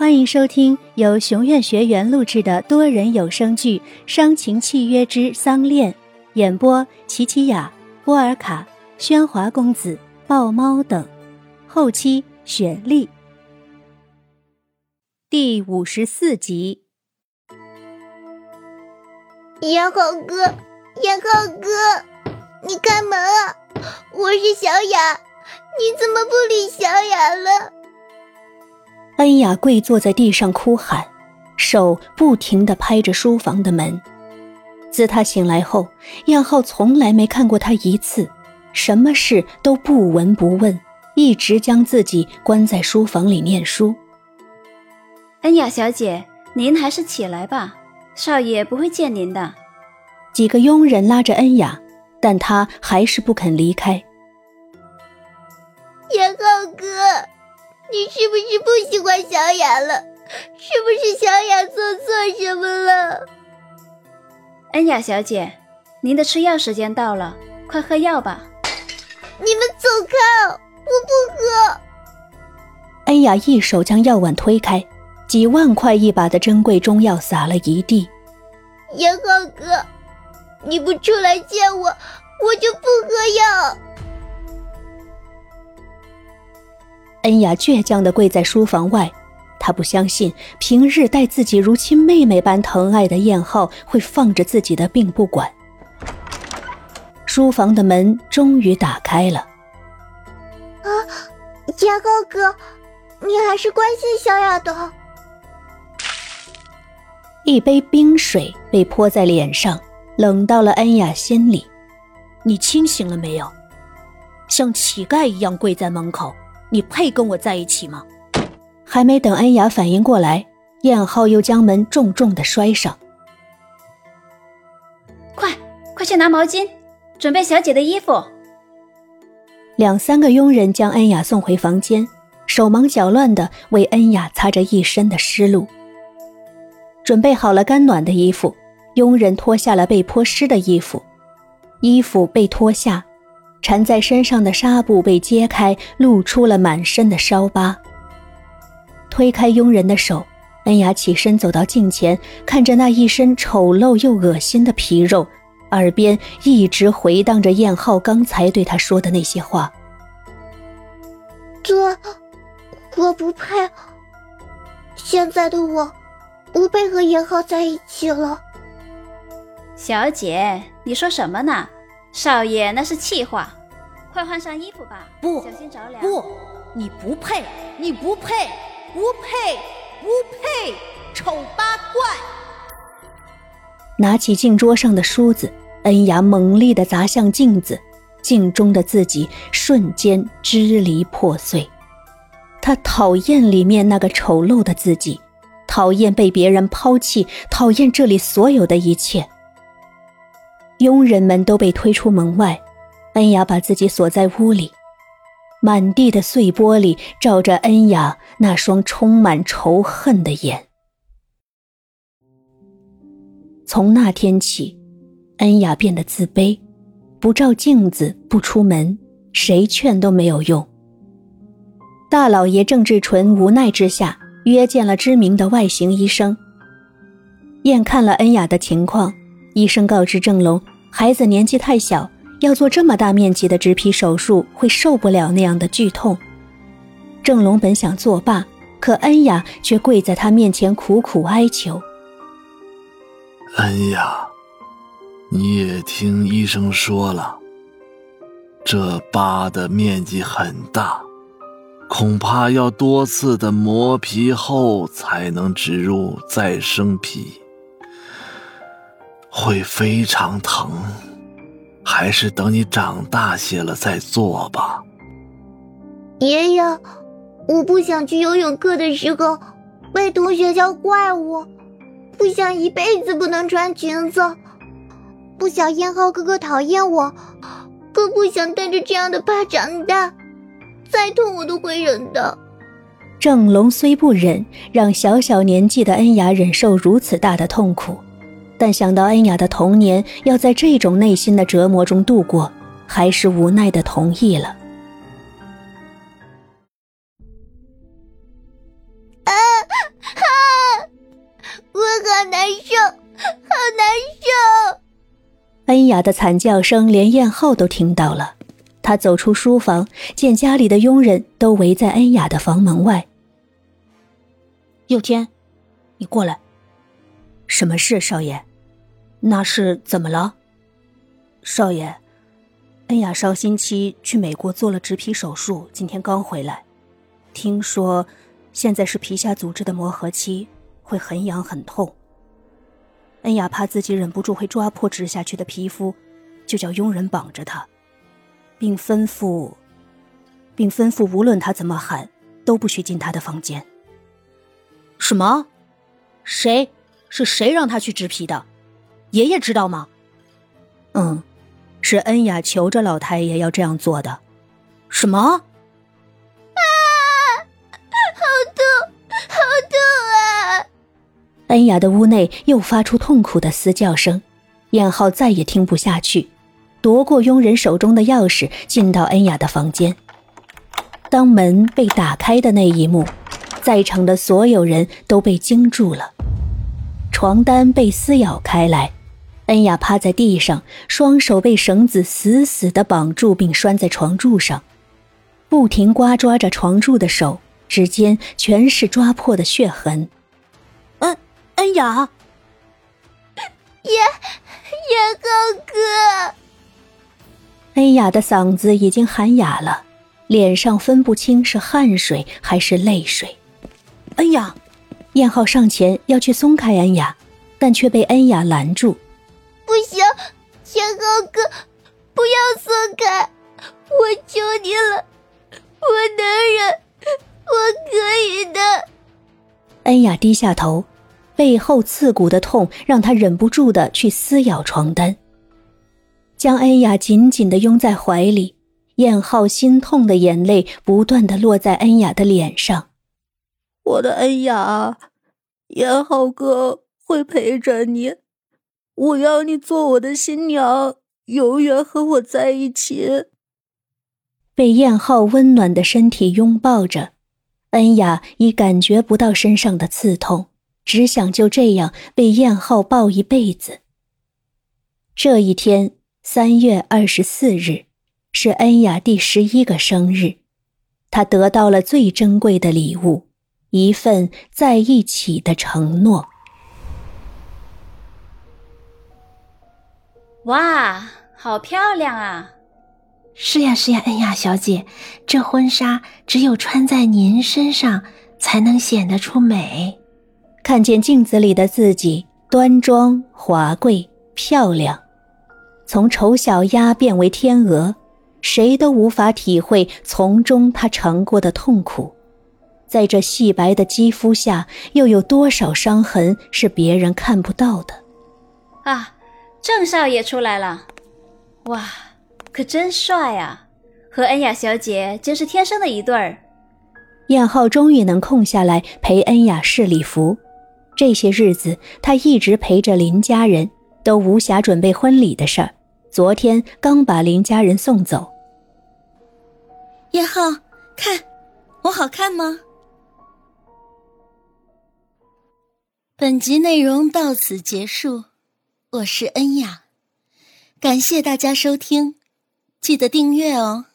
欢迎收听由熊院学员录制的多人有声剧《伤情契约之丧恋》，演播：琪琪雅、波尔卡、喧哗公子、豹猫等，后期雪莉。第五十四集。严浩哥，严浩哥，你开门啊！我是小雅，你怎么不理小雅了？恩雅跪坐在地上哭喊，手不停地拍着书房的门。自他醒来后，燕浩从来没看过他一次，什么事都不闻不问，一直将自己关在书房里念书。恩雅小姐，您还是起来吧，少爷不会见您的。几个佣人拉着恩雅，但她还是不肯离开。燕浩哥。你是不是不喜欢小雅了？是不是小雅做错什么了？恩雅小姐，您的吃药时间到了，快喝药吧。你们走开，我不喝。恩雅一手将药碗推开，几万块一把的珍贵中药洒了一地。严浩哥，你不出来见我，我就不喝恩雅倔强地跪在书房外，她不相信平日待自己如亲妹妹般疼爱的燕浩会放着自己的病不管。书房的门终于打开了。啊，燕浩哥，你还是关心小雅的。一杯冰水被泼在脸上，冷到了恩雅心里。你清醒了没有？像乞丐一样跪在门口。你配跟我在一起吗？还没等恩雅反应过来，燕浩又将门重重的摔上。快，快去拿毛巾，准备小姐的衣服。两三个佣人将恩雅送回房间，手忙脚乱的为恩雅擦着一身的湿漉。准备好了干暖的衣服，佣人脱下了被泼湿的衣服，衣服被脱下。缠在身上的纱布被揭开，露出了满身的烧疤。推开佣人的手，恩雅起身走到镜前，看着那一身丑陋又恶心的皮肉，耳边一直回荡着燕浩刚才对她说的那些话：“这，我不配。现在的我，不配和燕浩在一起了。”小姐，你说什么呢？少爷，那是气话，快换上衣服吧。不，小心着凉。不，你不配，你不配，不配，不配，丑八怪！拿起镜桌上的梳子，恩雅猛力的砸向镜子，镜中的自己瞬间支离破碎。她讨厌里面那个丑陋的自己，讨厌被别人抛弃，讨厌这里所有的一切。佣人们都被推出门外，恩雅把自己锁在屋里。满地的碎玻璃照着恩雅那双充满仇恨的眼。从那天起，恩雅变得自卑，不照镜子，不出门，谁劝都没有用。大老爷郑志纯无奈之下约见了知名的外形医生。验看了恩雅的情况，医生告知郑龙。孩子年纪太小，要做这么大面积的植皮手术会受不了那样的剧痛。郑龙本想作罢，可恩雅却跪在他面前苦苦哀求：“恩雅，你也听医生说了，这疤的面积很大，恐怕要多次的磨皮后才能植入再生皮。”会非常疼，还是等你长大些了再做吧。爷爷，我不想去游泳课的时候被同学叫怪物，不想一辈子不能穿裙子，不想燕浩哥哥讨厌我，更不想带着这样的疤长大，再痛我都会忍的。郑龙虽不忍让小小年纪的恩雅忍受如此大的痛苦。但想到恩雅的童年要在这种内心的折磨中度过，还是无奈的同意了。啊！好难受，好难受！恩雅的惨叫声连燕浩都听到了。他走出书房，见家里的佣人都围在恩雅的房门外。佑天，你过来。什么事，少爷？那是怎么了？少爷，恩雅上星期去美国做了植皮手术，今天刚回来。听说现在是皮下组织的磨合期，会很痒很痛。恩雅怕自己忍不住会抓破植下去的皮肤，就叫佣人绑着她。并吩咐，并吩咐，无论她怎么喊，都不许进她的房间。什么？谁？是谁让她去植皮的？爷爷知道吗？嗯，是恩雅求着老太爷要这样做的。什么？啊！好痛，好痛啊！恩雅的屋内又发出痛苦的嘶叫声，燕浩再也听不下去。夺过佣人手中的钥匙，进到恩雅的房间。当门被打开的那一幕，在场的所有人都被惊住了。床单被撕咬开来，恩雅趴在地上，双手被绳子死死地绑住，并拴在床柱上，不停刮抓着床柱的手，指尖全是抓破的血痕。恩恩雅，叶叶浩哥。恩雅的嗓子已经喊哑了，脸上分不清是汗水还是泪水。恩雅，燕浩上前要去松开恩雅，但却被恩雅拦住。不行，千浩哥，不要松开，我求你了，我能忍，我可以的。恩雅低下头，背后刺骨的痛让她忍不住的去撕咬床单。将恩雅紧紧的拥在怀里，燕浩心痛的眼泪不断的落在恩雅的脸上。我的恩雅，燕浩哥会陪着你，我要你做我的新娘，永远和我在一起。被燕浩温暖的身体拥抱着，恩雅已感觉不到身上的刺痛，只想就这样被燕浩抱一辈子。这一天。三月二十四日，是恩雅第十一个生日，她得到了最珍贵的礼物——一份在一起的承诺。哇，好漂亮啊！是呀，是呀，恩雅小姐，这婚纱只有穿在您身上，才能显得出美。看见镜子里的自己，端庄、华贵、漂亮。从丑小鸭变为天鹅，谁都无法体会从中她尝过的痛苦。在这细白的肌肤下，又有多少伤痕是别人看不到的？啊，郑少爷出来了！哇，可真帅啊！和恩雅小姐真是天生的一对儿。燕浩终于能空下来陪恩雅试礼服。这些日子，他一直陪着林家人，都无暇准备婚礼的事儿。昨天刚把林家人送走。燕浩，看，我好看吗？本集内容到此结束，我是恩雅，感谢大家收听，记得订阅哦。